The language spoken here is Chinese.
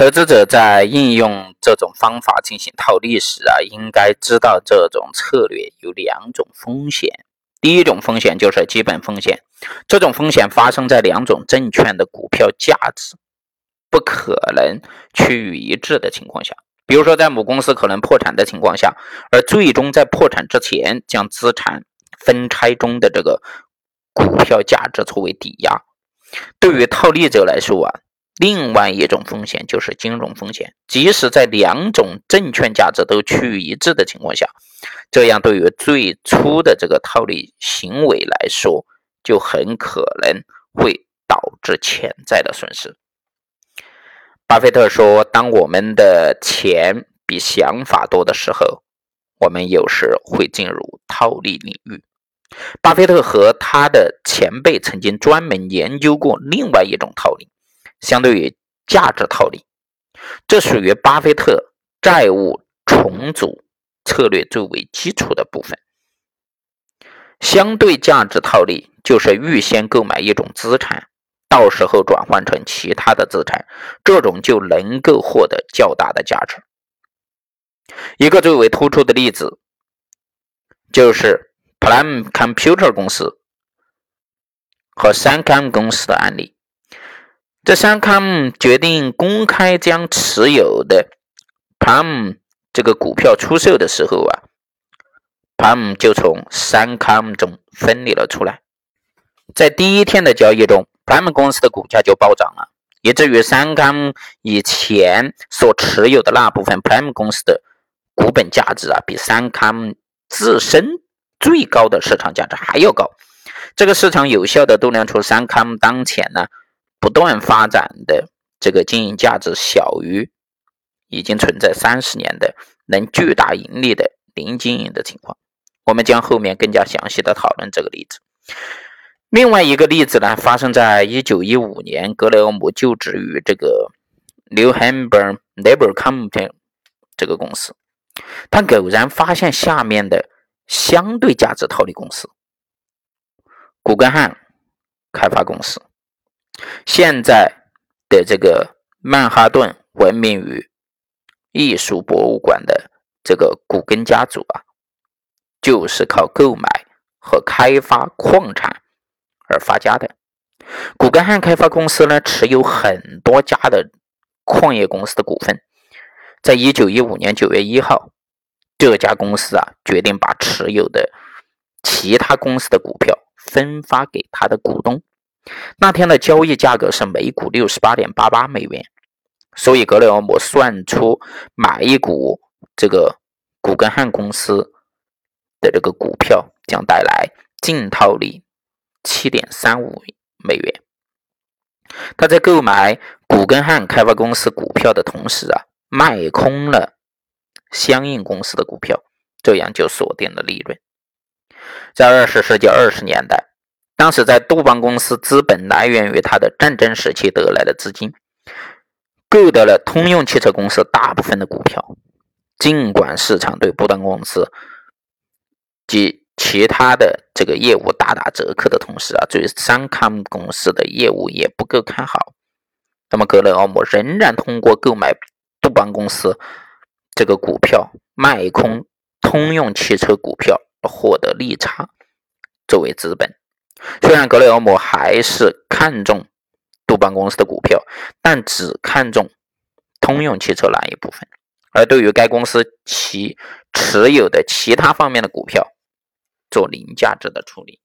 投资者在应用这种方法进行套利时啊，应该知道这种策略有两种风险。第一种风险就是基本风险，这种风险发生在两种证券的股票价值不可能趋于一致的情况下。比如说，在母公司可能破产的情况下，而最终在破产之前将资产分拆中的这个股票价值作为抵押。对于套利者来说啊，另外一种风险就是金融风险。即使在两种证券价值都趋于一致的情况下，这样对于最初的这个套利行为来说，就很可能会导致潜在的损失。巴菲特说：“当我们的钱比想法多的时候，我们有时会进入套利领域。”巴菲特和他的前辈曾经专门研究过另外一种套利，相对于价值套利，这属于巴菲特债务重组策略最为基础的部分。相对价值套利就是预先购买一种资产。到时候转换成其他的资产，这种就能够获得较大的价值。一个最为突出的例子就是 Prime Computer 公司和三 Com 公司的案例。这三康决定公开将持有的 Prime 这个股票出售的时候啊，Prime 就从三康中分离了出来。在第一天的交易中。Prime 公司的股价就暴涨了，以至于三康以前所持有的那部分 Prime 公司的股本价值啊，比三康自身最高的市场价值还要高。这个市场有效的度量出三康当前呢不断发展的这个经营价值小于已经存在三十年的能巨大盈利的零经营的情况。我们将后面更加详细的讨论这个例子。另外一个例子呢，发生在一九一五年，格雷厄姆就职于这个 New Hampshire Labor Company 这个公司，他偶然发现下面的相对价值套利公司——古根汉开发公司。现在的这个曼哈顿闻名于艺术博物馆的这个古根家族啊，就是靠购买和开发矿产。而发家的古根汉开发公司呢，持有很多家的矿业公司的股份。在一九一五年九月一号，这家公司啊决定把持有的其他公司的股票分发给他的股东。那天的交易价格是每股六十八点八八美元，所以格雷厄姆算出买一股这个古根汉公司的这个股票将带来净套利。七点三五美元。他在购买古根汉开发公司股票的同时啊，卖空了相应公司的股票，这样就锁定了利润。在二十世纪二十年代，当时在杜邦公司资本来源于他的战争时期得来的资金，购得了通用汽车公司大部分的股票。尽管市场对杜邦公司及其他的这个业务大打折扣的同时啊，对三康公司的业务也不够看好。那么格雷厄姆仍然通过购买杜邦公司这个股票，卖空通用汽车股票，获得利差作为资本。虽然格雷厄姆还是看中杜邦公司的股票，但只看中通用汽车那一部分，而对于该公司其持有的其他方面的股票。做零价值的处理。